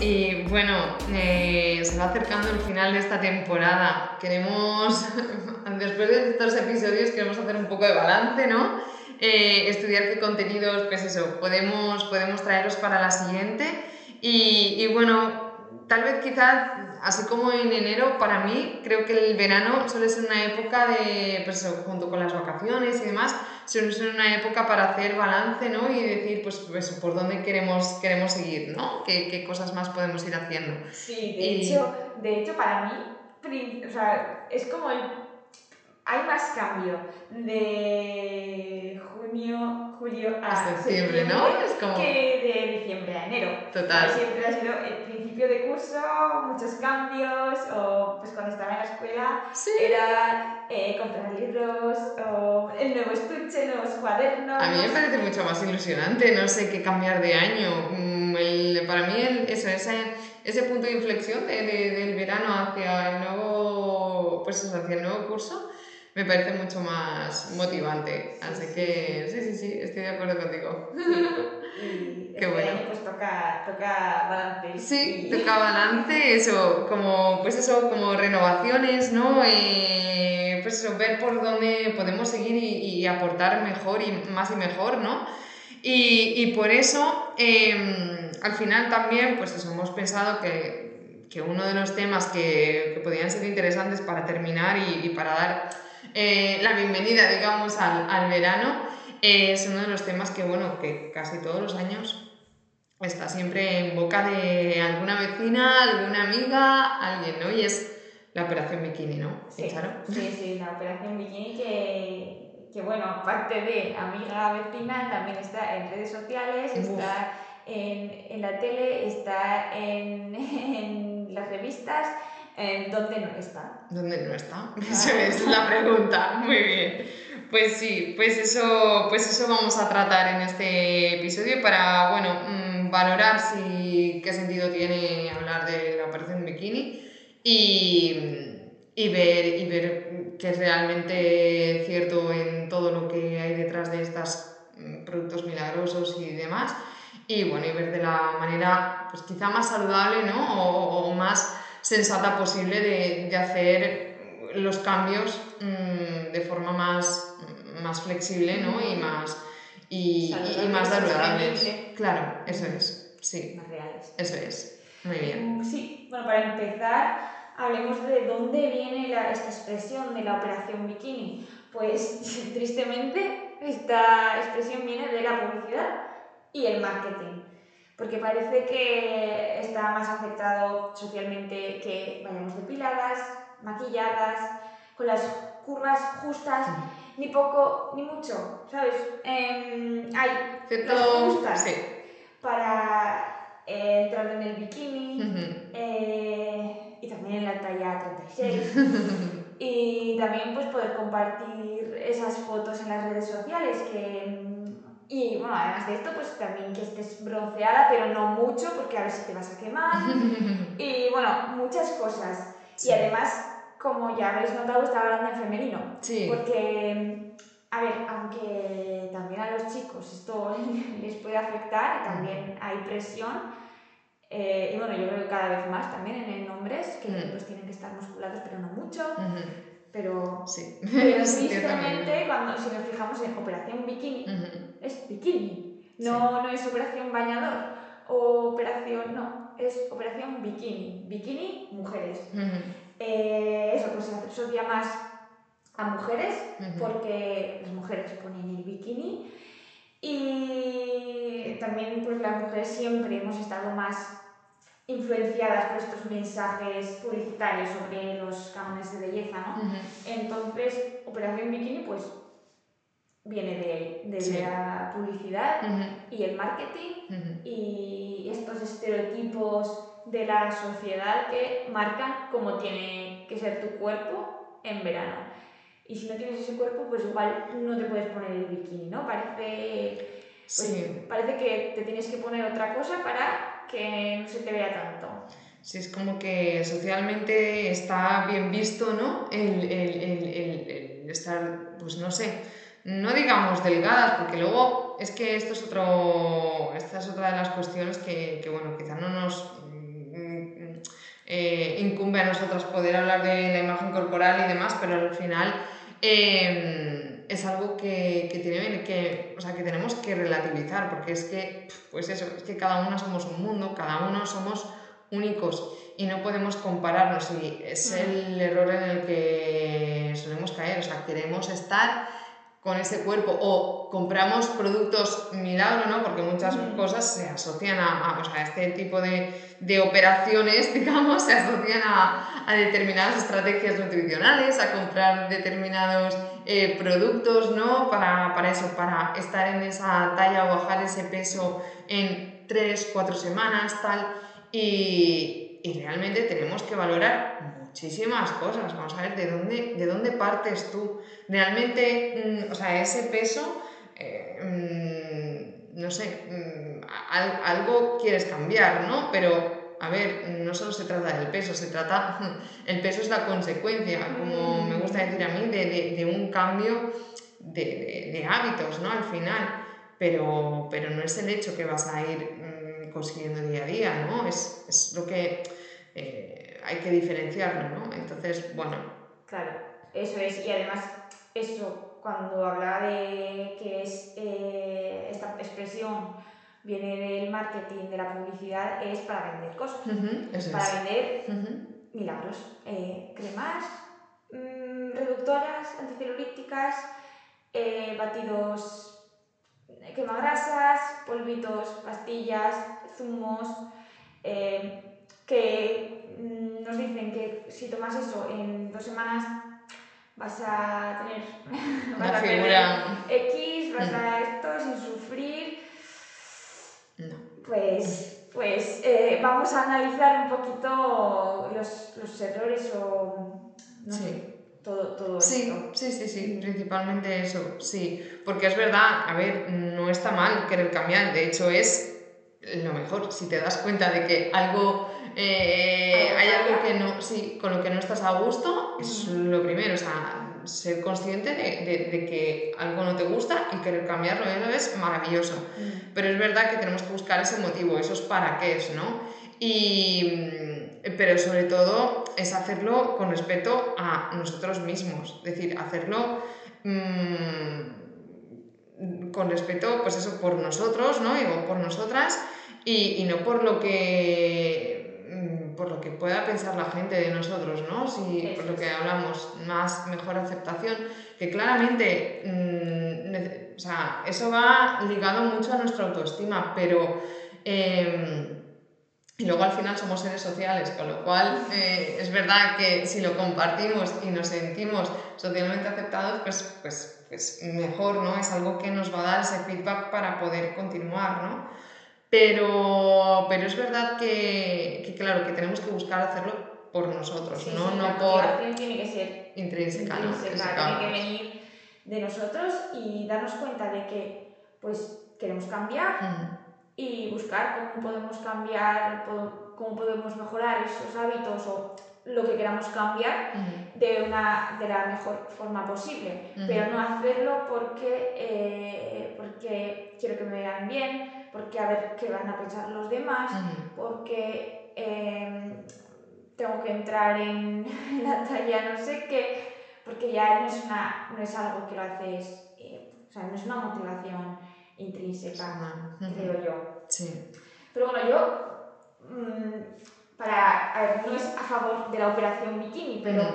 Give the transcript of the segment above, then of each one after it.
Y bueno, eh, se va acercando el final de esta temporada. Queremos, después de estos episodios, queremos hacer un poco de balance, ¿no? Eh, estudiar qué contenidos, pues eso, podemos, podemos traeros para la siguiente. Y bueno, tal vez quizás, así como en enero, para mí, creo que el verano suele ser una época de, pues junto con las vacaciones y demás, suele ser una época para hacer balance, ¿no? Y decir, pues, pues por dónde queremos, queremos seguir, ¿no? ¿Qué, ¿Qué, cosas más podemos ir haciendo? Sí, de, hecho, de hecho, para mí, o sea, es como el... Hay más cambio de junio, julio a septiembre, ¿no? Es como... que de diciembre a enero. Total. siempre ha sido el principio de curso, muchos cambios, o pues cuando estaba en la escuela Sí. era eh, comprar libros, o el nuevo estuche, nuevos cuadernos. A mí me parece mucho más ilusionante, no sé qué cambiar de año. Mm, el- para mí, el- eso, ese, ese punto de inflexión de- de- del verano hacia el nuevo, pues eso, hacia el nuevo curso, me parece mucho más motivante. Así que sí, sí, sí, estoy de acuerdo contigo. Y Qué este bueno. año pues toca, toca balance. Sí, Y- toca balance, eso, como, pues eso, como renovaciones, ¿no? Eh, pues eso, ver por dónde podemos seguir y, y aportar mejor y más y mejor, ¿no? Y, y por eso, eh, al final también, pues eso, hemos pensado que, que uno de los temas que, que podían ser interesantes para terminar y, y para dar eh, la bienvenida, digamos, al, al verano, eh, es uno de los temas que, bueno, que casi todos los años está siempre en boca de alguna vecina, alguna amiga, alguien, ¿no? Y es la operación bikini, ¿no? Sí, sí, sí, la operación bikini que, que, bueno, aparte de amiga vecina, también está en redes sociales, Uf. está en, en la tele, está en, en las revistas, en donde no está. ¿Dónde no está? Esa es la pregunta. Muy bien. Pues sí, pues eso, pues eso vamos a tratar en este episodio para, bueno, mm, valorar si qué sentido tiene hablar de la operación bikini y, y ver, y ver qué es realmente cierto en todo lo que hay detrás de estos productos milagrosos y demás. Y bueno, y ver de la manera, pues quizá más saludable, ¿no? O, o más sensata posible de, de hacer los cambios mm, de forma más, más flexible ¿no? y más, y, más saludables. Claro, eso es, sí, Más reales. eso es. Muy bien. Mm, Sí, bueno, para empezar, hablemos de dónde viene la- esta expresión de la operación bikini. Pues tristemente esta expresión viene de la publicidad y el marketing, porque parece que está más aceptado socialmente que vayamos depiladas, maquilladas, con las curvas justas, ni poco ni mucho, ¿sabes? Em, hay las Excepto, justas sí. para eh, entrar en el bikini eh, y también en la talla 36 y también pues poder compartir esas fotos en las redes sociales que y bueno además de esto pues también que estés bronceada pero no mucho porque a ver si te vas a quemar y bueno muchas cosas Sí. y además como ya habéis notado estaba hablando en femenino Sí. porque, a ver, aunque también a los chicos esto les puede afectar y también hay presión, eh, y bueno, yo creo que cada vez más también en, hombres, que Mm. pues tienen que estar musculados, pero no mucho, Ujú. Pero, Sí. pero tristemente, cuando, si nos fijamos en operación bikini, es bikini, no, no es operación bañador, o operación, no, es operación bikini, bikini, mujeres. Ujú. Eh, eso, pues se asocia más a mujeres, porque las mujeres ponen el bikini. Y también pues las mujeres siempre hemos estado más influenciadas por estos mensajes publicitarios sobre los cánones de belleza, ¿no? Entonces, Operación Bikini, pues viene de, de Sí. la publicidad y el marketing ujú. y estos estereotipos de la sociedad que marcan cómo tiene que ser tu cuerpo en verano. Y si no tienes ese cuerpo, pues igual no te puedes poner el bikini, ¿no? Parece, pues, Sí, parece que te tienes que poner otra cosa para que no se te vea tanto. sí, es como que socialmente está bien visto, ¿no? El, el- el- el- estar, pues no sé, no digamos delgadas, porque luego es que esto es otro, esta es otra de las cuestiones que, que, bueno, quizá no nos mm, eh, incumbe a nosotras poder hablar de la imagen corporal y demás, pero al final eh, es algo que, que tiene que, o sea, que tenemos que relativizar, porque es que, pues eso, es que cada uno somos un mundo, cada uno somos únicos y no podemos compararnos y es el error en el que solemos caer, o sea, queremos estar con ese cuerpo o compramos productos milagro, ¿no? Porque muchas Mm. cosas se asocian a, a- o sea, este tipo de, de operaciones, digamos, se asocian a, a determinadas estrategias nutricionales, a comprar determinados eh, productos, ¿no? Para, para eso, para estar en esa talla o bajar ese peso en 3, 4 semanas, tal. Y, y realmente tenemos que valorar muchísimas cosas. Vamos a ver de dónde, de dónde partes tú. Realmente, mm, o sea, ese peso, eh, mm, no sé, mm, al- algo quieres cambiar, ¿no? Pero, a ver, no solo se trata del peso, se trata, el peso es la consecuencia, como me gusta decir a mí, de, de- de un cambio de, de- hábitos, ¿no? Al final. Pero, pero no es el hecho que vas a ir consiguiendo día a día, ¿no? Es, es lo que eh, hay que diferenciarlo, ¿no? Entonces, bueno, Claro, eso es. Y además, eso, cuando hablaba de que es eh, esta expresión viene del marketing, de la publicidad, es para vender cosas. Para es. vender milagros. Eh, cremas, mm, reductoras, anticelulíticas, batidos quemagrasas, polvitos, pastillas, zumos, eh, que mm, nos dicen que si tomas eso en dos semanas vas a tener vas Una a tener figura. X, vas Mm. a esto sin sufrir, No. pues, pues eh, vamos a analizar un poquito los, los errores o no Sí. sé, todo, todo Sí, esto. sí, sí, sí, principalmente eso, sí, porque es verdad, a ver, no está mal querer cambiar, de hecho es lo mejor, si te das cuenta de que algo, eh, hay algo que no, sí, con lo que no estás a gusto, es lo primero, o sea, ser consciente de, de- de que algo no te gusta y querer cambiarlo, eso es maravilloso. Mm. Pero es verdad que tenemos que buscar ese motivo, esos para qué, ¿no? Y, mm, pero sobre todo es hacerlo con respeto a nosotros mismos, es decir, hacerlo mm, con respeto, pues eso, por nosotros, ¿no? Digo, por nosotras y, y no por lo que mm, por lo que pueda pensar la gente de nosotros, ¿no? Si, por lo que hablamos, más, mejor aceptación, que claramente, mm, o sea, eso va ligado mucho a nuestra autoestima, pero em, y luego al final somos seres sociales, con lo cual eh, es verdad que si lo compartimos y nos sentimos socialmente aceptados, pues, pues, pues mejor, ¿no? Es algo que nos va a dar ese feedback para poder continuar, ¿no? Pero, pero es verdad que, que, claro, que tenemos que buscar hacerlo por nosotros, Sí, no, sí, no la por tiene que ser intrínseca, ¿no? intrínseca, tiene que venir de nosotros y darnos cuenta de que pues queremos cambiar Mm, y buscar cómo podemos cambiar, cómo podemos mejorar esos hábitos o lo que queramos cambiar mm, de, una, de la mejor forma posible, Ujú. pero no hacerlo porque, eh, porque quiero que me vean bien, porque a ver qué van a pensar los demás, mm, porque eh, tengo que entrar en la talla no sé qué, porque ya no es, una, no es algo que lo haces, eh, o sea, no es una motivación intrínseca, creo yo. Sí. Pero bueno, yo, mm, para, a ver, no es a favor de la operación bikini, pero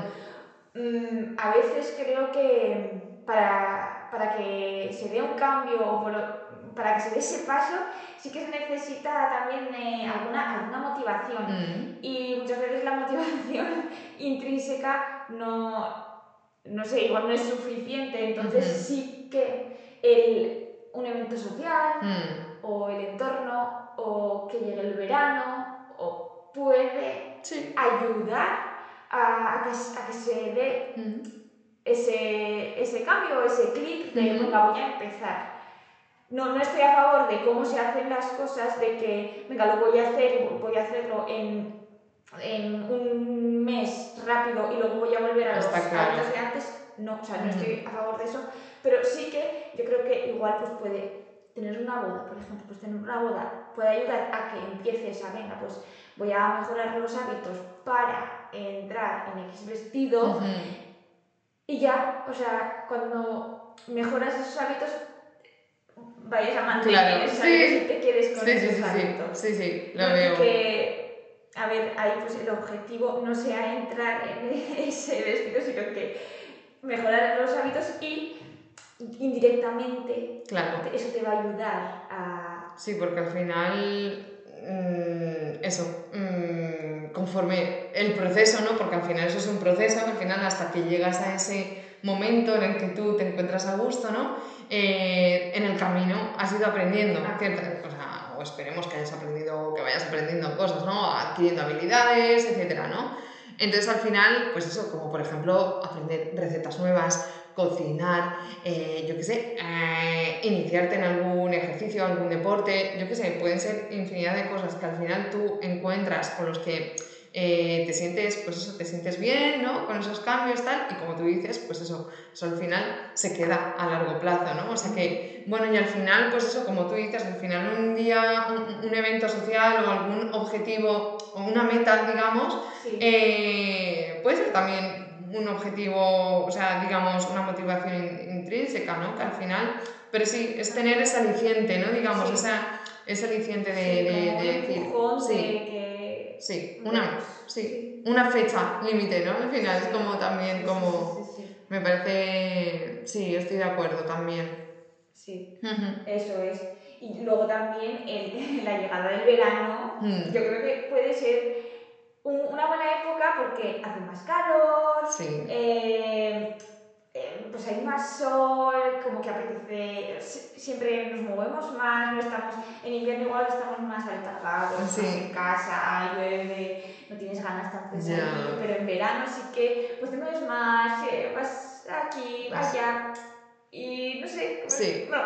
mm, a veces creo que para, para que se dé un cambio o por- para que se dé ese paso, sí que se necesita también eh, alguna, alguna motivación. Mm, Y muchas veces la motivación intrínseca no, no sé, igual no es suficiente, entonces sí que el, un evento social, Mm, o el entorno, o que llegue el verano, o puede Sí. ayudar a, a que, a que se dé Mm, ese, ese cambio, ese clic de, venga, voy a empezar. No, no estoy a favor de cómo se hacen las cosas, de que, venga, lo voy a hacer voy a hacerlo en, en un mes rápido y luego voy a volver a los claro. hábitos de antes. No, o sea, no Ujú. estoy a favor de eso, pero sí que yo creo que igual pues puede tener una boda, por ejemplo, pues tener una boda puede ayudar a que empieces a, venga, pues voy a mejorar los hábitos para entrar en X vestido, y ya, o sea, cuando mejoras esos hábitos, vayas a mantener Claro, sí. hábitos y te quedes con Sí, sí, esos sí, sí, sí, sí, lo No, veo. que, a ver, ahí pues el objetivo no sea entrar en ese vestido, sino que mejorar los hábitos y indirectamente Claro. eso te va a ayudar a... Sí, porque al final, mm, eso, mm, conforme el proceso, ¿no? Porque al final eso es un proceso, al final hasta que llegas a ese momento en el que tú te encuentras a gusto, ¿no? Eh, en el camino has ido aprendiendo ciertas, o sea, o esperemos que hayas aprendido, que vayas aprendiendo cosas, ¿no? Adquiriendo habilidades, etcétera, ¿no? Entonces al final, pues eso, como por ejemplo aprender recetas nuevas, cocinar, eh, yo qué sé, eh, iniciarte en algún ejercicio, algún deporte, yo qué sé, pueden ser infinidad de cosas que al final tú encuentras con los que eh, te sientes, pues eso, te sientes bien, ¿no? Con esos cambios, tal, y como tú dices, pues eso, eso al final se queda a largo plazo, ¿no? O sea que, bueno, y al final, pues eso, como tú dices, al final un día, un, un evento social o algún objetivo o una meta, digamos, Sí, eh, puede ser también un objetivo, o sea, digamos, una motivación in- intrínseca, ¿no? Que al final, pero sí, es tener ese aliciente, ¿no? Digamos, Sí. esa, ese aliciente de, sí, de- de un decir, sí, una, sí, una fecha límite, ¿no? Al final es como también, como, Sí, sí, sí, me parece, sí, estoy de acuerdo también. sí. Eso es. Y luego también el- la llegada del verano, Mm. yo creo que puede ser un- una buena época porque hace más calor, Sí, eh, pues hay más sol, como que apetece, si- siempre nos movemos más, no estamos, en invierno igual estamos más alentajados, Sí. estamos en casa, llueve, no tienes ganas tanto de salir, pero en verano sí que pues te mueves más, eh, vas aquí, Pues- allá, y no sé, como- Sí. bueno,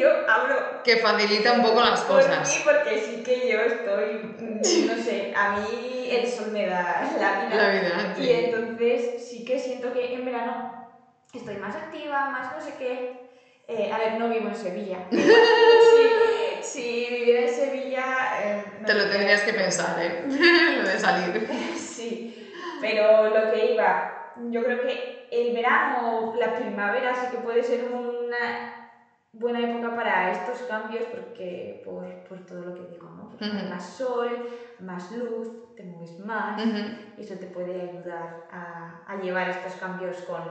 yo hablo que facilita un poco las por mí cosas. porque sí que yo estoy, no sé, a mí el sol me da la vida. La vida, Y sí. entonces sí que siento que en verano estoy más activa, más no sé qué. Eh, a ver, no vivo en Sevilla. si, si viviera en Sevilla... eh, no Te lo tendría- tendrías que pensar, ¿eh? Lo de salir. Sí, pero lo que iba, yo creo que el verano o la primavera sí que puede ser una buena época para estos cambios porque por, por todo lo que digo, ¿no? Porque hay más sol, más luz, te mueves más y eso te puede ayudar a, a llevar estos cambios con,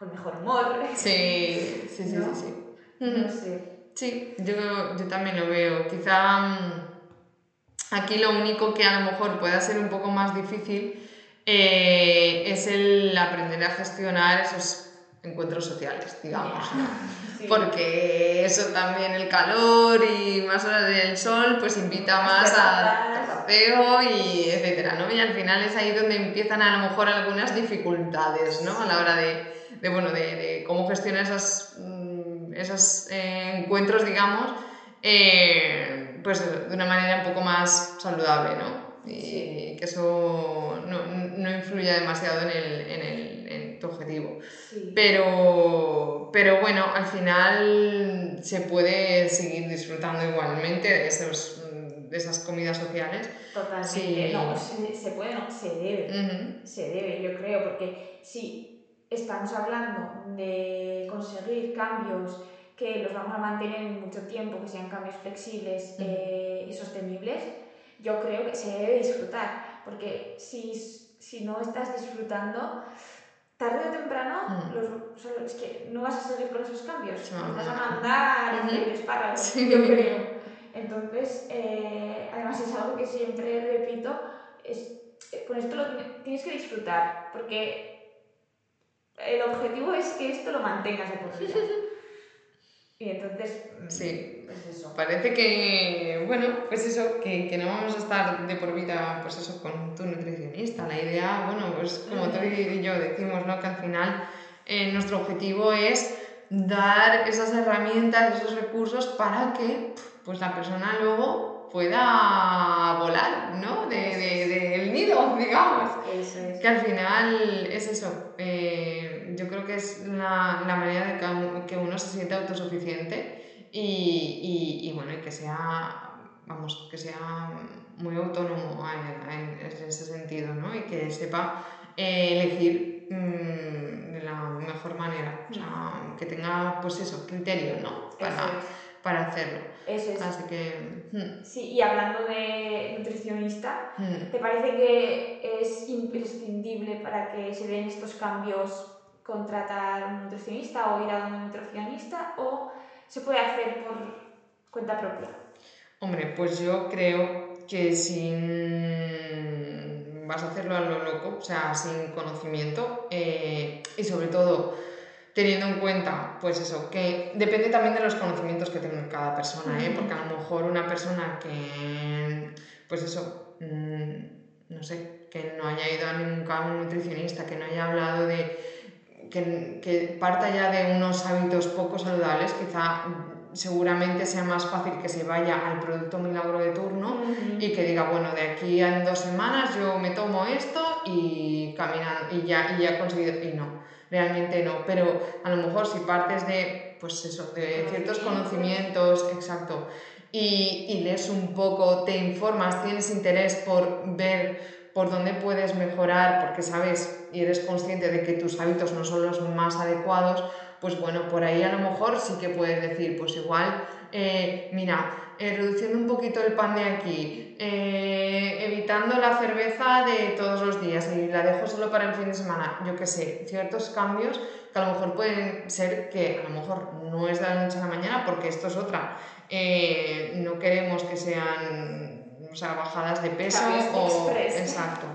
con mejor humor. Sí, sí, sí, ¿No? sí, sí. No sé. Sí, yo, yo también lo veo. Quizá mm, aquí lo único que a lo mejor pueda ser un poco más difícil eh, es el aprender a gestionar esos encuentros sociales, digamos. ¿no? Sí. Porque eso también, el calor y más horas del sol, pues invita más a Terrazas. tapateo y etcétera, ¿no? Y al final es ahí donde empiezan a lo mejor algunas dificultades, ¿no? A la hora de, de, bueno, de, de cómo gestionar esos, mm, esos eh, encuentros, digamos, eh, pues de una manera un poco más saludable, ¿no? Y Sí. que eso no, no influya demasiado en, el, en, el, en tu objetivo. Sí. Pero, pero bueno, al final se puede seguir disfrutando igualmente de, esos, mm, de esas comidas sociales. Totalmente. Sí. No, se, se puede, no, se debe. Se debe, yo creo, porque si estamos hablando de conseguir cambios que los vamos a mantener en mucho tiempo, que sean cambios flexibles eh, y sostenibles, yo creo que se debe disfrutar, porque si, si no estás disfrutando, tarde o temprano, Mm. los, o sea, es que no vas a seguir con esos cambios, los vas a mandar a hacer espárragos, Sí. yo creo. Entonces, eh, además es algo que siempre repito, es, con esto lo ti- tienes que disfrutar, porque el objetivo es que esto lo mantengas de por vida. Y entonces, Sí. pues eso. Parece que, bueno, pues eso, que, que no vamos a estar de por vida, pues eso, con tu nutricionista. La idea, bueno, pues como tú y yo decimos, ¿no? Que al final eh, nuestro objetivo es dar esas herramientas, esos recursos para que pues la persona luego pueda volar, ¿no? De, de- del nido, digamos. Eso es. Que al final es eso. eh, yo creo que es la, la manera de que uno- que uno se siente autosuficiente y, y, y bueno, y que sea, vamos, que sea muy autónomo en, ese sentido, ¿no? Y que sepa eh, elegir mm, de la mejor manera. O sea, que tenga, pues eso, criterio, ¿no? Para, Eso para hacerlo. es. Eso es. Así que... mm, Sí, y hablando de nutricionista, mm. ¿te parece que es imprescindible para que se den estos cambios contratar un nutricionista o ir a un nutricionista o se puede hacer por cuenta propia? Hombre, pues yo creo que sin vas a hacerlo a lo loco, o sea, sin conocimiento eh, y sobre todo teniendo en cuenta, pues eso, que depende también de los conocimientos que tenga cada persona, ¿eh? Porque a lo mejor una persona que, pues eso, mm, no sé, que no haya ido a nunca a un nutricionista, que no haya hablado de que, que parta ya de unos hábitos poco saludables, quizá seguramente sea más fácil que se vaya al producto milagro de turno y que diga, bueno, de aquí a en dos semanas yo me tomo esto y caminan y ya, y ya he conseguido, y no, realmente no, pero a lo mejor si partes de, pues eso, de ciertos conocimientos, exacto, y, y lees un poco, te informas, tienes interés por ver por dónde puedes mejorar, porque sabes y eres consciente de que tus hábitos no son los más adecuados, pues bueno, por ahí a lo mejor sí que puedes decir, pues igual, eh, mira, eh, reduciendo un poquito el pan de aquí, eh, evitando la cerveza de todos los días y la dejo solo para el fin de semana, yo qué sé, ciertos cambios que a lo mejor pueden ser que a lo mejor no es de la noche a la mañana, porque esto es otra, no queremos que sean o sea, bajadas de peso o express. exacto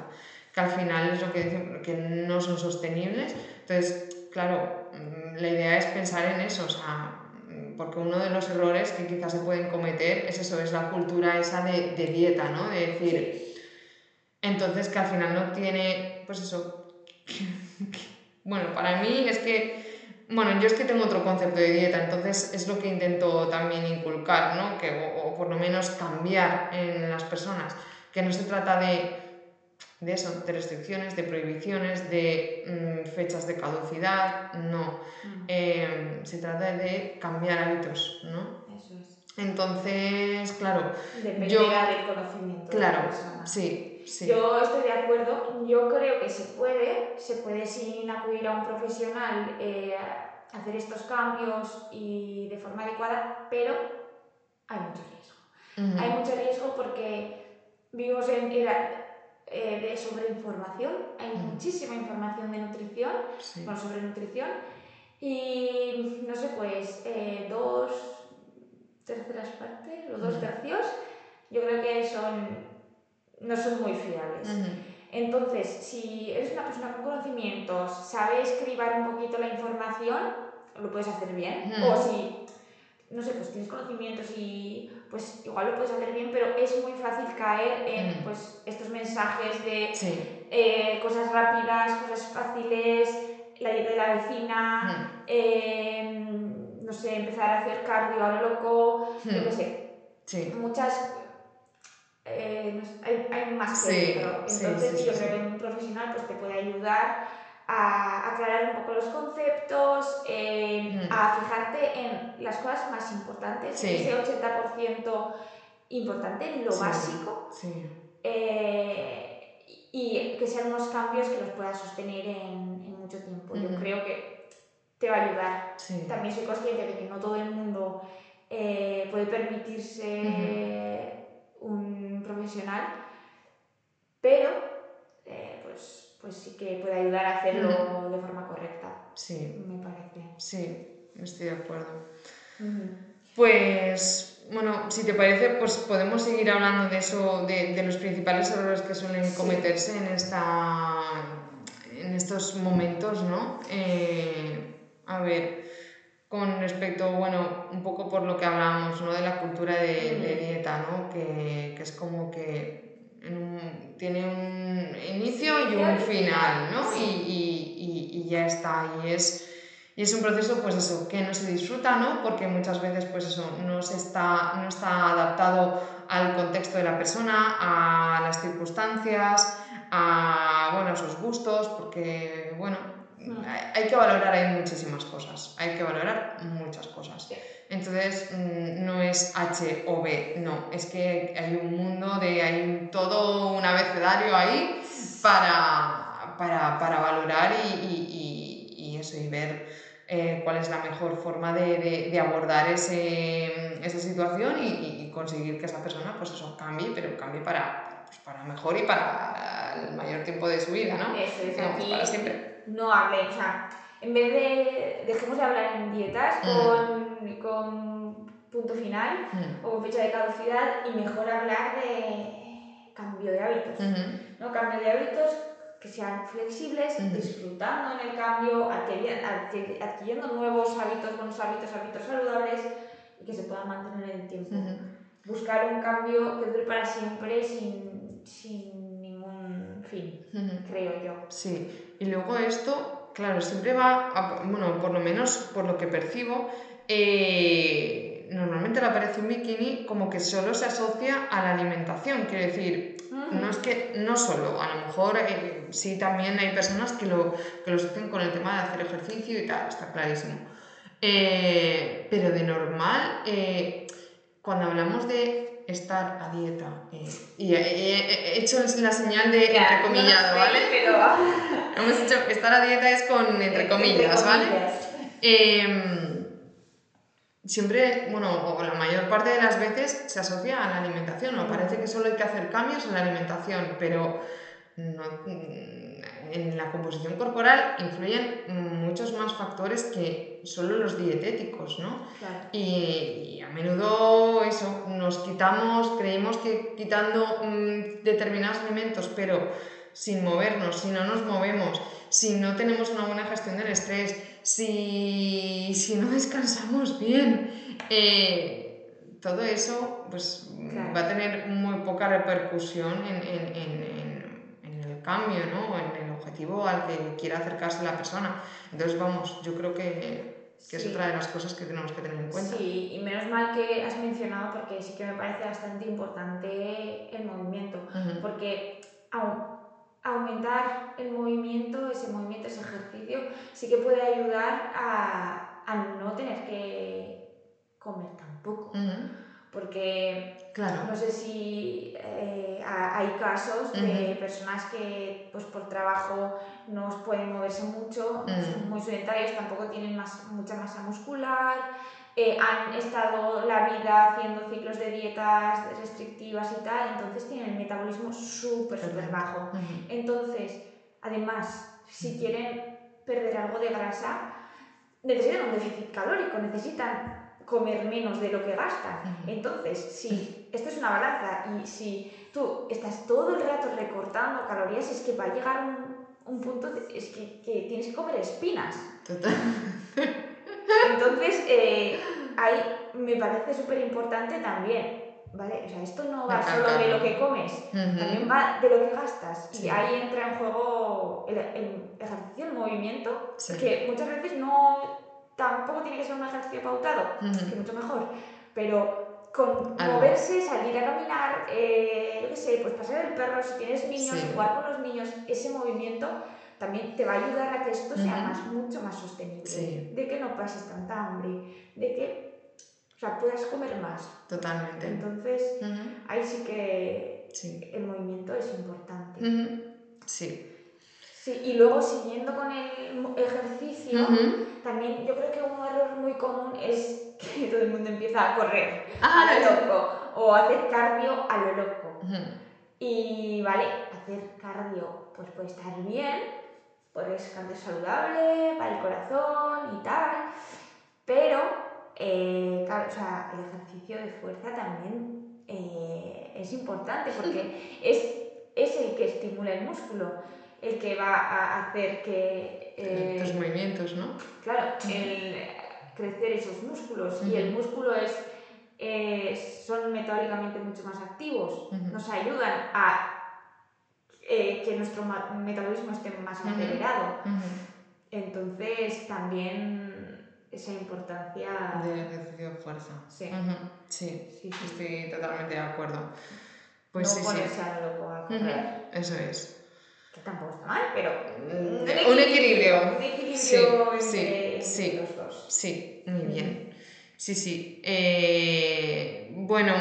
que al final es lo que decimos que no son sostenibles. Entonces claro mm, la idea es pensar en eso o sea mm, porque uno de los errores que quizás se pueden cometer es eso es la cultura esa de, de dieta no de decir entonces que al final no tiene pues eso bueno para mí es que bueno, yo es que tengo otro concepto de dieta, entonces es lo que intento también inculcar, ¿no? Que, o, o por lo menos cambiar en las personas, que no se trata de, de eso, de restricciones, de prohibiciones, de mm, fechas de caducidad, no. Eh, se trata de cambiar hábitos, ¿no? Eso es. Entonces, claro, Dependerá Yo- del conocimiento de la claro, persona. sí, sí. Yo estoy de acuerdo, yo creo que se puede, se puede sin acudir a un profesional eh, hacer estos cambios y de forma adecuada, pero hay mucho riesgo. Hay mucho riesgo porque vivimos en era eh, de sobreinformación, hay muchísima información de nutrición, Sí. bueno, sobre nutrición, y no sé, pues eh, dos terceras partes o dos tercios, yo creo que son no son muy fiables. Entonces, si eres una persona con conocimientos, sabes cribar un poquito la información, lo puedes hacer bien. O si, no sé, pues tienes conocimientos y pues igual lo puedes hacer bien, pero es muy fácil caer en pues estos mensajes de Sí. eh, cosas rápidas, cosas fáciles, la dieta de la vecina, eh, no sé, empezar a hacer cardio a lo loco, yo qué sé, Sí. muchas eh, no sé, hay, hay más que Sí, Entonces sí, yo creo que un profesional pues, te puede ayudar a aclarar un poco los conceptos, eh, a fijarte en las cosas más importantes, ese 80% importante, lo básico, eh, y que sean unos cambios que los puedas sostener en, en mucho tiempo. Yo creo que te va a ayudar. También soy consciente de que no todo el mundo eh, puede permitirse un profesional, pero eh, pues, pues sí que puede ayudar a hacerlo de forma correcta, Sí. me parece. Sí. Estoy de acuerdo. Pues, bueno, si te parece, pues podemos seguir hablando de eso, de, de los principales errores que suelen Sí. cometerse en, esta, en estos momentos, ¿no? Eh, a ver, con respecto, bueno, un poco por lo que hablábamos, ¿no? De la cultura de, de dieta, ¿no? Que, que es como que un- tiene un inicio y un final, ¿no? Y, y- y- y ya está, y es, y es un proceso, pues eso, que no se disfruta, ¿no? Porque muchas veces, pues eso, no, se está, no está adaptado al contexto de la persona, a las circunstancias, a, bueno, a sus gustos, porque, bueno, hay, que valorar hay muchísimas cosas, hay que valorar muchas cosas. Entonces, mm, no es H o B, no, es que hay un mundo de, hay todo un abecedario ahí para, para, para valorar y, y- y- y eso, y ver eh, cuál es la mejor forma de, de- de abordar ese, esa situación y, conseguir que esa persona, pues eso, cambie, pero cambie para, pues para mejor y para el mayor tiempo de su vida, ¿no? Eso es, aquí para siempre. No hable, o sea, en vez de dejemos de hablar en dietas Mm. con, con punto final Mm. o con fecha de caducidad y mejor hablar de cambio de hábitos, Ujú. ¿no? Cambio de hábitos que sean flexibles, Ujú. disfrutando en el cambio, adquiri- adquiri- adquiriendo nuevos hábitos, buenos hábitos, hábitos saludables y que se puedan mantener en el tiempo. Ujú. Buscar un cambio que dure para siempre sin, sin ningún fin, creo yo. Sí, y luego esto, claro, siempre va, a- bueno, por lo menos por lo que percibo, eh, normalmente la operación bikini como que solo se asocia a la alimentación, quiero decir, no es que, no solo, a lo mejor eh, sí también hay personas que lo, que lo asocian con el tema de hacer ejercicio y tal, está clarísimo. Eh, pero de normal, eh, cuando hablamos de estar a dieta, eh, y he, he- he hecho la señal de entrecomillado, no ¿vale? Pero, Hemos dicho estar a dieta es con entre comillas, ¿vale? Em, siempre, bueno, o la mayor parte de las veces se asocia a la alimentación, o parece que solo hay que hacer cambios en la alimentación, pero no- en la composición corporal influyen muchos más factores que solo los dietéticos, ¿no? Claro. Y, y a menudo eso, nos quitamos, creemos que quitando mm, determinados alimentos, pero sin movernos, si no nos movemos, si no tenemos una buena gestión del estrés, si, si no descansamos bien, eh, todo eso pues, Claro. va a tener muy poca repercusión en, en- en- en- el cambio, ¿no? en objetivo al que quiera acercarse la persona. Entonces, vamos, yo creo que, que es Sí. otra de las cosas que tenemos que tener en cuenta. Sí, y menos mal que has mencionado porque sí que me parece bastante importante el movimiento, Ujú. porque au- aumentar el movimiento, ese movimiento, ese ejercicio, sí que puede ayudar a, a no tener que comer tampoco, Ujú. Porque Claro. no sé si eh, ha- hay casos de personas que pues por trabajo no pueden moverse mucho, Ujú. son muy sedentarios, tampoco tienen más, mucha masa muscular, eh, han estado la vida haciendo ciclos de dietas restrictivas y tal, entonces tienen el metabolismo súper, súper bajo. Entonces, además, si quieren perder algo de grasa, necesitan un déficit calórico, necesitan comer menos de lo que gastan. Entonces, si esto es una balanza y si tú estás todo el rato recortando calorías, es que va a llegar un, un punto, de- es que, que tienes que comer espinas. Total. Entonces, eh, ahí me parece súper importante también, ¿vale? O sea, esto no va solo de lo que comes, Ujú. también va de lo que gastas. Sí. Y ahí entra en juego el, el ejercicio, el movimiento, Sí. que muchas veces no, tampoco tiene que ser un ejercicio pautado, Ujú. que mucho mejor, pero con Algo. moverse, salir a caminar, eh, yo qué sé, pues pasar el perro, si tienes niños, Sí. jugar con los niños, ese movimiento también te va a ayudar a que esto sea Ujú. más, mucho más sostenible, Sí. de que no pases tanta hambre, de que o sea, puedas comer más. Totalmente. Entonces, Ujú. ahí sí que Sí. el movimiento es importante. Ujú. Sí. Sí, y luego siguiendo con el ejercicio, también yo creo que un error muy común es que todo el mundo empieza a correr Ah, a lo loco o a hacer cardio a lo loco. Y vale, hacer cardio pues puede estar bien, pues cardio saludable para el corazón y tal, pero eh, claro, o sea, el ejercicio de fuerza también eh, es importante porque es, es el que estimula el músculo, el que va a hacer que... eh, Tus movimientos, ¿no? Claro, el, crecer esos músculos y el músculo es, eh, son metabólicamente mucho más activos, nos ayudan a eh, que nuestro metabolismo esté más acelerado. Entonces, también esa importancia... Del ejercicio de fuerza. Sí. sí. sí, estoy totalmente de acuerdo. Pues no sí, ponerse a loco a correr. Eso es. Tampoco está mal, pero... Mm, un equilibrio. Un equilibrio, sí, entre, sí, los dos. Sí, muy bien. Sí, sí. Eh, bueno,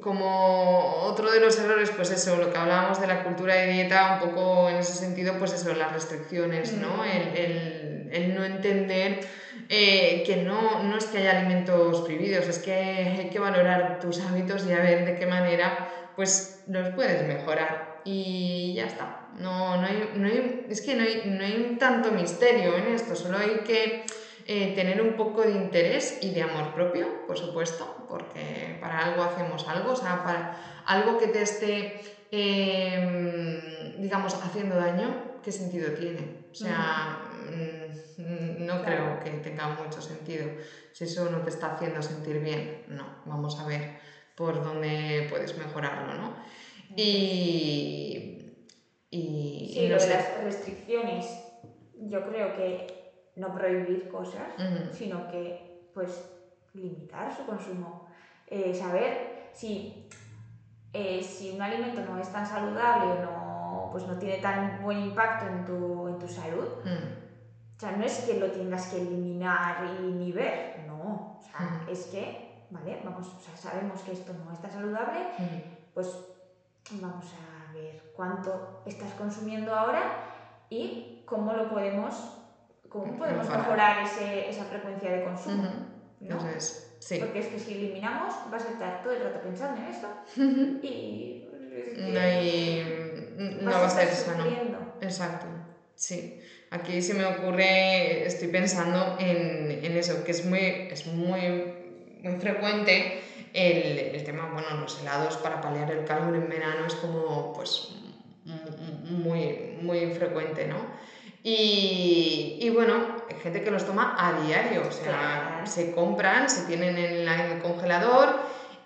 como otro de los errores, pues eso, lo que hablábamos de la cultura de dieta, un poco en ese sentido, pues eso, las restricciones, ¿no? El, el, no entender eh, que no, no es que haya alimentos prohibidos, es que hay que valorar tus hábitos y a ver de qué manera pues los puedes mejorar. Y ya está. No, no, hay, no hay, es que no hay, no hay tanto misterio en esto, solo hay que eh, tener un poco de interés y de amor propio, por supuesto, porque para algo hacemos algo, o sea, para algo que te esté, em, digamos, haciendo daño, ¿qué sentido tiene? O sea, mm, no creo que tenga mucho sentido. Si eso no te está haciendo sentir bien, no, vamos a ver por dónde puedes mejorarlo, ¿no? Y... y sí, lo de las restricciones, yo creo que no prohibir cosas, sino que pues limitar su consumo. Eh, saber si, eh, si un alimento no es tan saludable o no, pues no tiene tan buen impacto en tu, en tu salud, o sea, no es que lo tengas que eliminar y ni ver, no, o sea, es que, ¿vale? Vamos, o sea, sabemos que esto no está saludable, pues vamos a ver cuánto estás consumiendo ahora y cómo lo podemos ¿Cómo podemos mejorar ese, esa frecuencia de consumo? ¿no? sí. Porque es que si eliminamos, vas a estar todo el rato pensando en esto y... no, hay, no va a ser sano. Exacto, sí. Aquí se me ocurre, estoy pensando en, en eso, que es muy, es muy, muy frecuente el, el, tema, bueno, los helados para paliar el calor en verano es como, pues, muy, muy frecuente, ¿no? Y, y, bueno, hay gente que los toma a diario, o sea, se compran, se tienen en, el congelador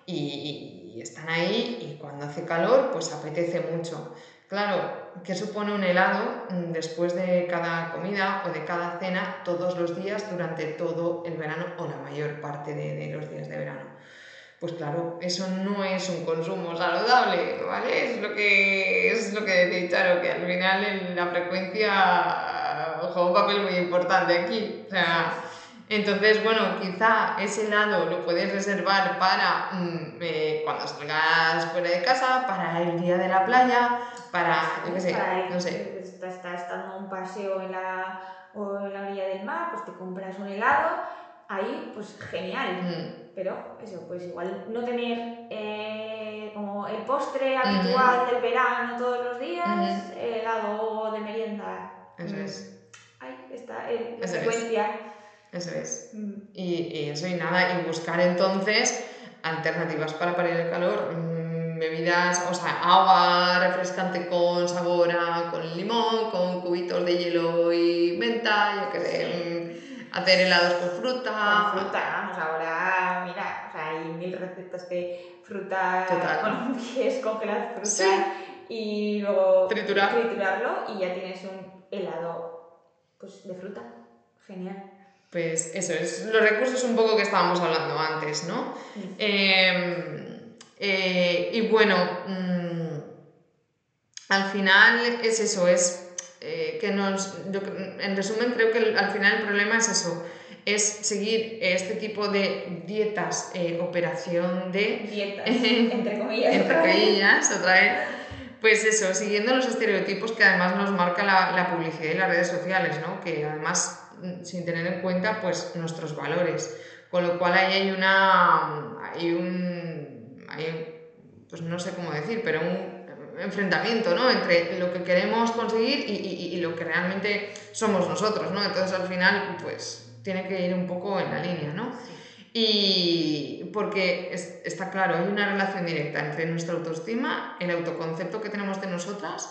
y, y, están ahí y cuando hace calor pues apetece mucho. Claro, ¿qué supone un helado después de cada comida o de cada cena todos los días durante todo el verano o la mayor parte de, de los días de verano? Pues claro, eso no es un consumo saludable, ¿vale? Es lo que, es lo que decía Charo, que al final la frecuencia juega un papel muy importante aquí. O sea, entonces, bueno, quizá ese lado lo puedes reservar para mm, eh, cuando salgas fuera de casa, para el día de la playa, para, yo qué sé, no sé. Estás dando un paseo en la, o en la orilla del mar, pues te compras un helado, ahí, pues genial. Mm pero eso, pues igual no tener eh, como el postre habitual del verano todos los días, el helado de merienda. Eso es. Ahí está, en la secuencia. Eso es. Mm. Y, eso y nada, y buscar entonces alternativas para parar el calor. Mm, bebidas, o sea, agua refrescante con sabor a, con limón, con cubitos de hielo y menta, yo qué sé, mm, hacer helados con fruta. Con fruta, vamos, ahora hay mil recetas de fruta con pies, congelar fruta y luego triturarlo y ya tienes un helado pues, de fruta. Genial. Pues eso es los recursos un poco que estábamos hablando antes, ¿no? Em, eh, y bueno, mm, al final es eso, es eh, que nos. en resumen, creo que al final el problema es eso es seguir este tipo de dietas, eh, operación de... Dietas, entre comillas. entre comillas, otra vez. Pues eso, siguiendo los estereotipos que además nos marca la, la, publicidad y las redes sociales, ¿no? Que además, mm, sin tener en cuenta, pues, nuestros valores. Con lo cual ahí hay una... hay un... Hay, pues no sé cómo decir, pero un enfrentamiento, ¿no? Entre lo que queremos conseguir y, y, y lo que realmente somos nosotros, ¿no? Entonces al final, pues tiene que ir un poco en la línea, ¿no? Y porque está claro, hay una relación directa entre nuestra autoestima, el autoconcepto que tenemos de nosotras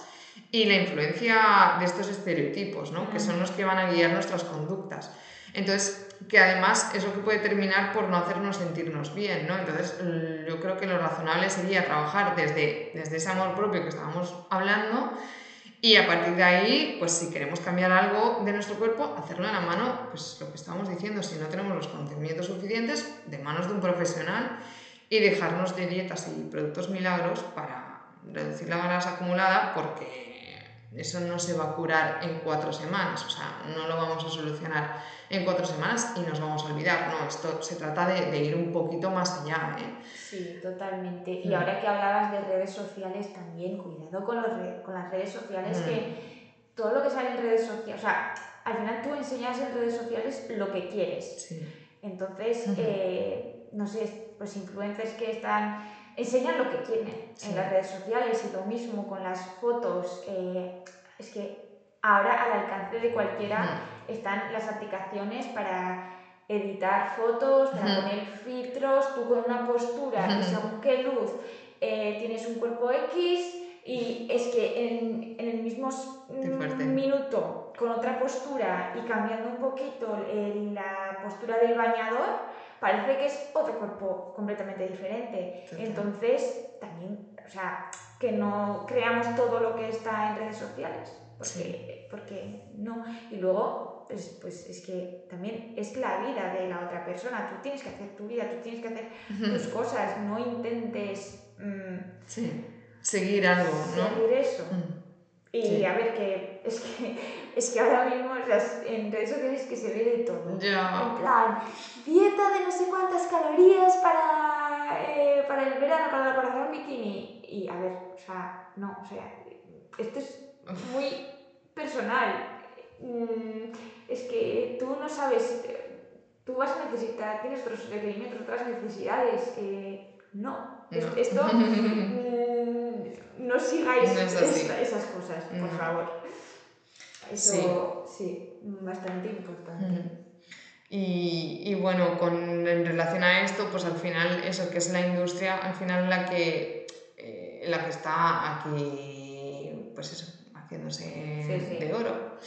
y la influencia de estos estereotipos, ¿no? que son los que van a guiar nuestras conductas. Entonces, que además es lo que puede terminar por no hacernos sentirnos bien, ¿no? Entonces, yo creo que lo razonable sería trabajar desde, desde ese amor propio que estábamos hablando y a partir de ahí, pues si queremos cambiar algo de nuestro cuerpo, hacerlo de la mano, pues lo que estábamos diciendo, si no tenemos los conocimientos suficientes, de manos de un profesional y dejarnos de dietas y productos milagros para reducir la grasa acumulada porque eso no se va a curar en cuatro semanas, o sea, no lo vamos a solucionar en cuatro semanas y nos vamos a olvidar, no, esto se trata de, ir un poquito más allá. ¿eh? Sí, totalmente. Y mm. ahora que hablabas de redes sociales también, cuidado con, los con las redes sociales, que mm. todo lo que sale en redes sociales, o sea, al final tú enseñas en redes sociales lo que quieres. Entonces, eh, no sé, pues influencers que están enseñan lo que quieren en las redes sociales y lo mismo con las fotos. Eh, es que ahora al alcance de cualquiera están las aplicaciones para editar fotos, para poner filtros, tú con una postura según qué luz eh, tienes un cuerpo X y es que en, en el mismo minuto con otra postura y cambiando un poquito la postura del bañador, parece que es otro cuerpo completamente diferente. Entonces, también, o sea, que no creamos todo lo que está en redes sociales, porque, porque no. Y luego, pues, pues, es que también es la vida de la otra persona, tú tienes que hacer tu vida, tú tienes que hacer tus cosas, no intentes... Mm, sí. Seguir algo, ¿no? Seguir eso. Mm. Y a ver, que es, que es que ahora mismo las, en redes sociales que se ve de todo. Ya. En plan, dieta de no sé cuántas calorías para, eh, para el verano, para la corazón bikini. Y a ver, o sea, no, o sea, esto es muy personal. Mm, es que tú no sabes, tú vas a necesitar, tienes otros requerimientos, otras necesidades. Eh, no. esto. no sigáis esas cosas, por favor. Eso sí. bastante importante. Y, y, bueno, con, en relación a esto, pues al final, eso que es la industria, al final la que, eh, la que está aquí, pues eso, haciéndose de oro,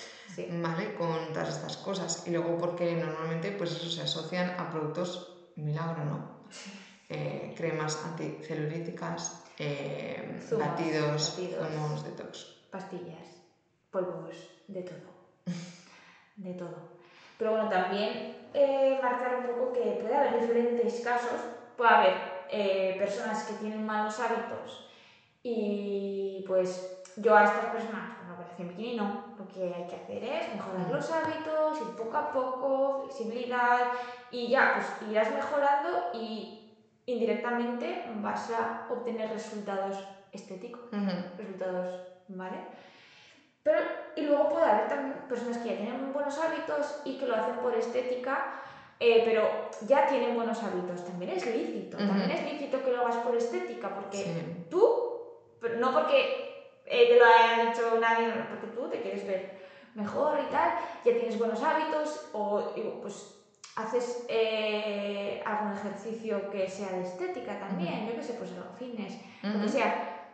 ¿vale? Con todas estas cosas. Y luego porque normalmente, pues eso se asocian a productos milagro, ¿no? Eh, cremas anticelulíticas, eh, batidos, batidos detox. Pastillas, polvos, de todo. de todo. Pero bueno, también eh, marcar un poco que puede haber diferentes casos. Puede haber eh, personas que tienen malos hábitos y pues yo a estas personas con la operación bikini no, lo que hay que hacer es mejorar los hábitos, ir poco a poco, flexibilidad y ya pues irás mejorando y indirectamente vas a obtener resultados estéticos, resultados, ¿vale? Pero, y luego puede haber también personas que ya tienen buenos hábitos y que lo hacen por estética, eh, pero ya tienen buenos hábitos. También es lícito, también es lícito que lo hagas por estética, porque tú, no porque eh, te lo haya dicho nadie, porque tú te quieres ver mejor y tal, ya tienes buenos hábitos, o pues haces eh, algún ejercicio que sea de estética también, yo qué sé, pues los fines, lo que sea,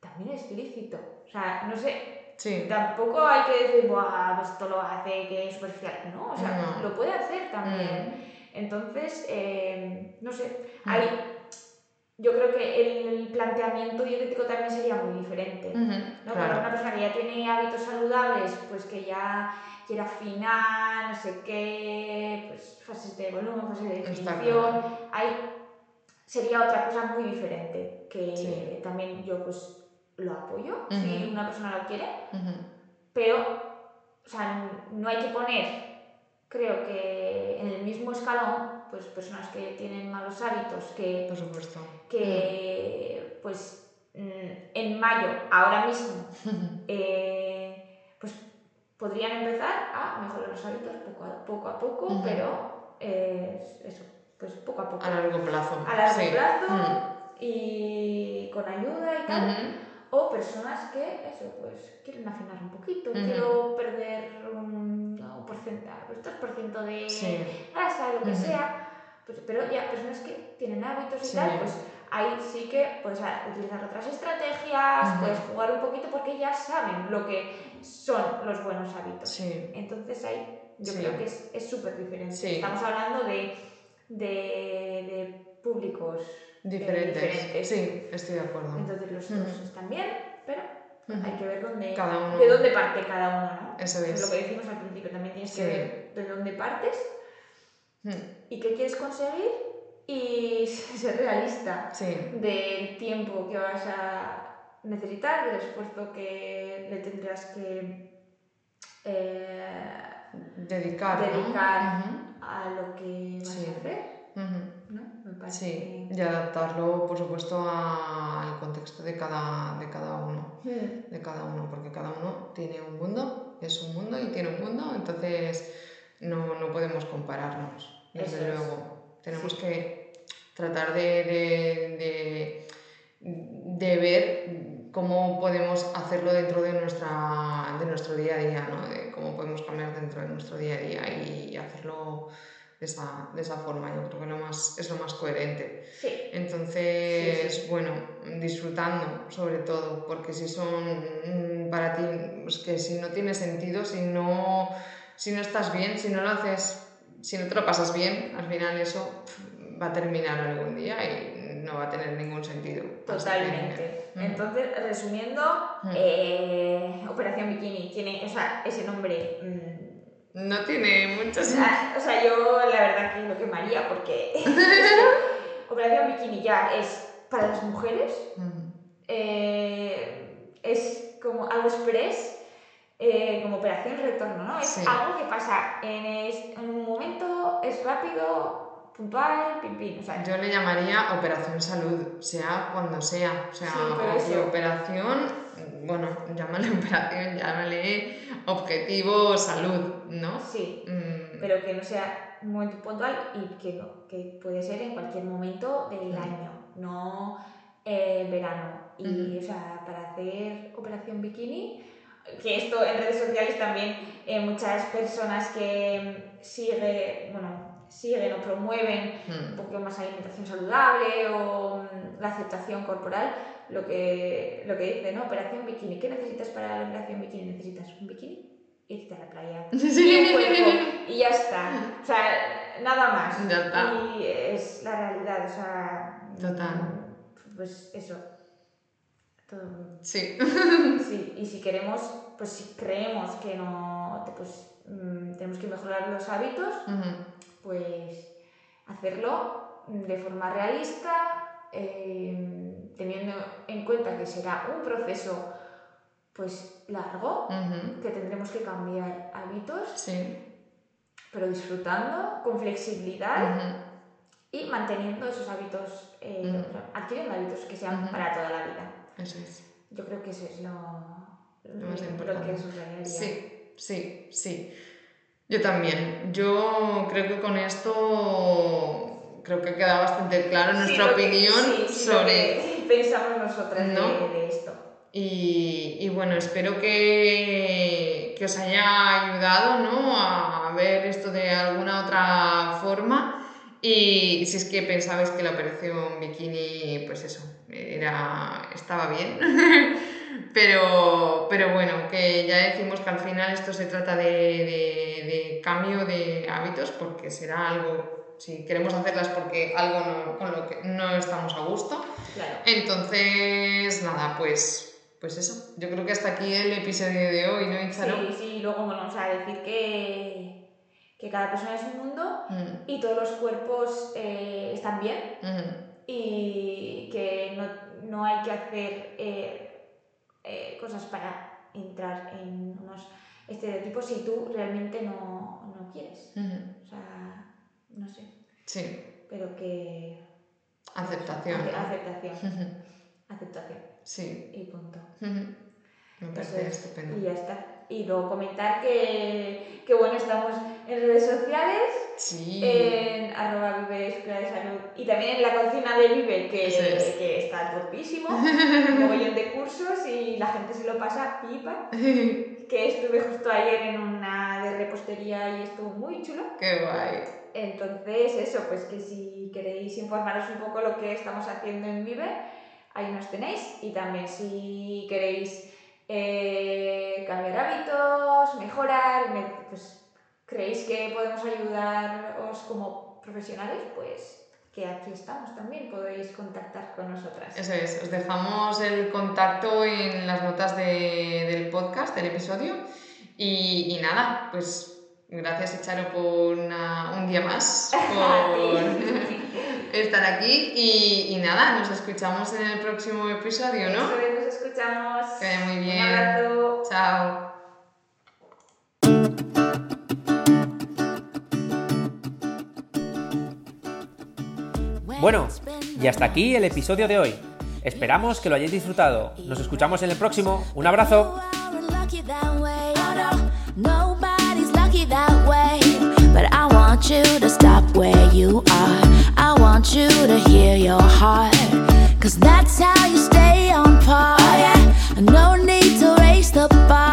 también es lícito. O sea, no sé, tampoco hay que decir, Buah, pues esto lo hace que es superficial. No, o sea, lo puede hacer también. Mm. Entonces, eh, no sé, mm. hay, yo creo que el planteamiento dietético también sería muy diferente. ¿no? Para una persona que ya tiene hábitos saludables, pues que ya quiera afinar, no sé qué, pues fases de volumen, fases de definición, hay, sería otra cosa muy diferente, que también yo pues lo apoyo, si una persona lo quiere, pero, o sea, no hay que poner, creo que en el mismo escalón, pues personas que tienen malos hábitos, que, por supuesto, que pues mm, en mayo, ahora mismo, eh, pues podrían empezar a mejorar los hábitos poco a poco, a poco pero eh, eso, pues poco a poco. A largo plazo. A largo plazo y con ayuda y tal. O personas que, eso, pues quieren afinar un poquito, quiero perder un, porcentaje, pues, de grasa, lo que sea. Pues, pero ya personas que tienen hábitos y tal, pues ahí sí que puedes utilizar otras estrategias, puedes jugar un poquito porque ya saben lo que son los buenos hábitos. Sí, Entonces ahí yo Sí. creo que es es súper diferente. Sí. Estamos hablando de, de, de públicos eh, diferentes. Sí, estoy de acuerdo. Entonces los dos están bien, pero hay que ver dónde, Cada uno- de dónde parte cada uno, ¿no? Eso Es es. lo que decimos al principio, también tienes Sí. que ver de dónde partes y qué quieres conseguir y ser realista Sí, del tiempo que vas a necesitar, del esfuerzo que le tendrás que eh, dedicar. Dedicar. A lo que vas Sí. a hacer. Me parece Sí, y adaptarlo, por supuesto, al contexto de cada, de cada uno. que- de cada uno, porque cada uno tiene un mundo, es un mundo y tiene un mundo, entonces no, no podemos compararnos, desde Eso es. luego. Tenemos Sí. que tratar de, de, de- de ver cómo podemos hacerlo dentro de, nuestra, de nuestro día a día, ¿no? de cómo podemos cambiar dentro de nuestro día a día y hacerlo de esa, de esa forma. Yo creo que lo más, es lo más coherente. Sí, Entonces, Sí, sí. bueno, disfrutando sobre todo, porque si son mm, para ti, es que si no tiene sentido, si no, si no estás bien, si no lo haces, si no te lo pasas bien, al final eso va a terminar algún día y no va a tener ningún sentido. Totalmente. mm. Entonces, resumiendo, Mm. eh, Operación Bikini tiene o sea, ese nombre. mm, no tiene mucho o sentido. sea, o sea, yo la verdad que lo quemaría porque Operación Bikini ya es para las mujeres, Mm, eh, es como algo express, eh, como operación retorno, ¿no? Es Sí. algo que pasa en, es- en un momento, es rápido, puntual, pim, pim. O sea, Yo le llamaría operación salud, sea cuando sea. O sea, Sí, operación, bueno, llámale operación, llámale objetivo salud, ¿no? sí, Mm, pero que no sea un momento puntual y que, no, que puede ser en cualquier momento del Mm. año, no eh, verano. Y, o sea, para hacer operación bikini, que esto en redes sociales también eh, muchas personas que mm, sigue, bueno, siguen o promueven un poco más alimentación saludable o mm, la aceptación corporal, lo que, lo que dice, ¿no? Operación bikini. ¿Qué necesitas para la operación bikini? Necesitas un bikini, irte a la playa y un cuerpo y ya está. O sea, nada más. Ya está. Y es la realidad, o sea... Total. Pues eso. Todo- Sí. Sí, y si queremos, pues si creemos que no, pues mm, tenemos que mejorar los hábitos, pues hacerlo de forma realista, eh, teniendo en cuenta que será un proceso pues largo, que tendremos que cambiar hábitos, Sí. pero disfrutando, con flexibilidad y manteniendo esos hábitos, eh, Ujú. o sea, adquiriendo hábitos que sean para toda la vida. Eso es. Yo creo que eso es lo, Lo más lo importante. que subrayaría. Sí, sí, sí. Yo también. Yo creo que con esto creo que queda bastante claro Sí, nuestra lo que- opinión sí, lo sobre que pensamos nosotras de- ¿No? de, esto. Y, y bueno, espero que, que os haya ayudado ¿no? a ver esto de alguna otra forma. Y si es que pensabais que la operación bikini, pues eso, era, estaba bien. pero, pero bueno, que ya decimos que al final esto se trata de, de- de cambio de hábitos, porque será algo, si queremos hacerlas porque algo no- con lo que no estamos a gusto. Claro. Entonces, nada, pues, pues eso. Yo creo que hasta aquí el episodio de hoy, ¿no, Itzaro? Sí, sí, luego vamos a decir que, que cada persona es un mundo Mm, y todos los cuerpos eh, están bien mm, y que no, no hay que hacer eh, eh, cosas para entrar en unos estereotipos si tú realmente no, no quieres. mm. O sea, no sé, Sí, pero que... aceptación. Aceptación. Aceptación. Sí, Y punto. me parece es. estupendo. Y ya está. Y luego comentar que, que bueno, estamos en redes sociales, Sí, en arroba vive escuela de salud y también en la cocina de Vive, que, es. que está topísimo, un mogollón de cursos y la gente se lo pasa pipa. Que estuve justo ayer en una de repostería y estuvo muy chulo. qué guay. Entonces, eso, pues que si queréis informaros un poco lo que estamos haciendo en Vive, ahí nos tenéis. Y también si queréis eh, cambiar hábitos, mejorar, pues creéis que podemos ayudaros como profesionales, pues que aquí estamos también, podéis contactar con nosotras. Eso es, os dejamos el contacto en las notas de, del podcast, del episodio. Y, y nada, pues Gracias, Echaro, por un día más, por estar aquí. Y, y, nada, nos escuchamos en el próximo episodio, ¿no? Eso nos escuchamos. Que vaya muy bien. Un abrazo. Chao. Bueno, y hasta aquí el episodio de hoy. Esperamos que lo hayáis disfrutado. Nos escuchamos en el próximo. Un abrazo. Want you to stop where you are. I want you to hear your heart. Cause that's how you stay on par. Oh, yeah. No need to raise the bar.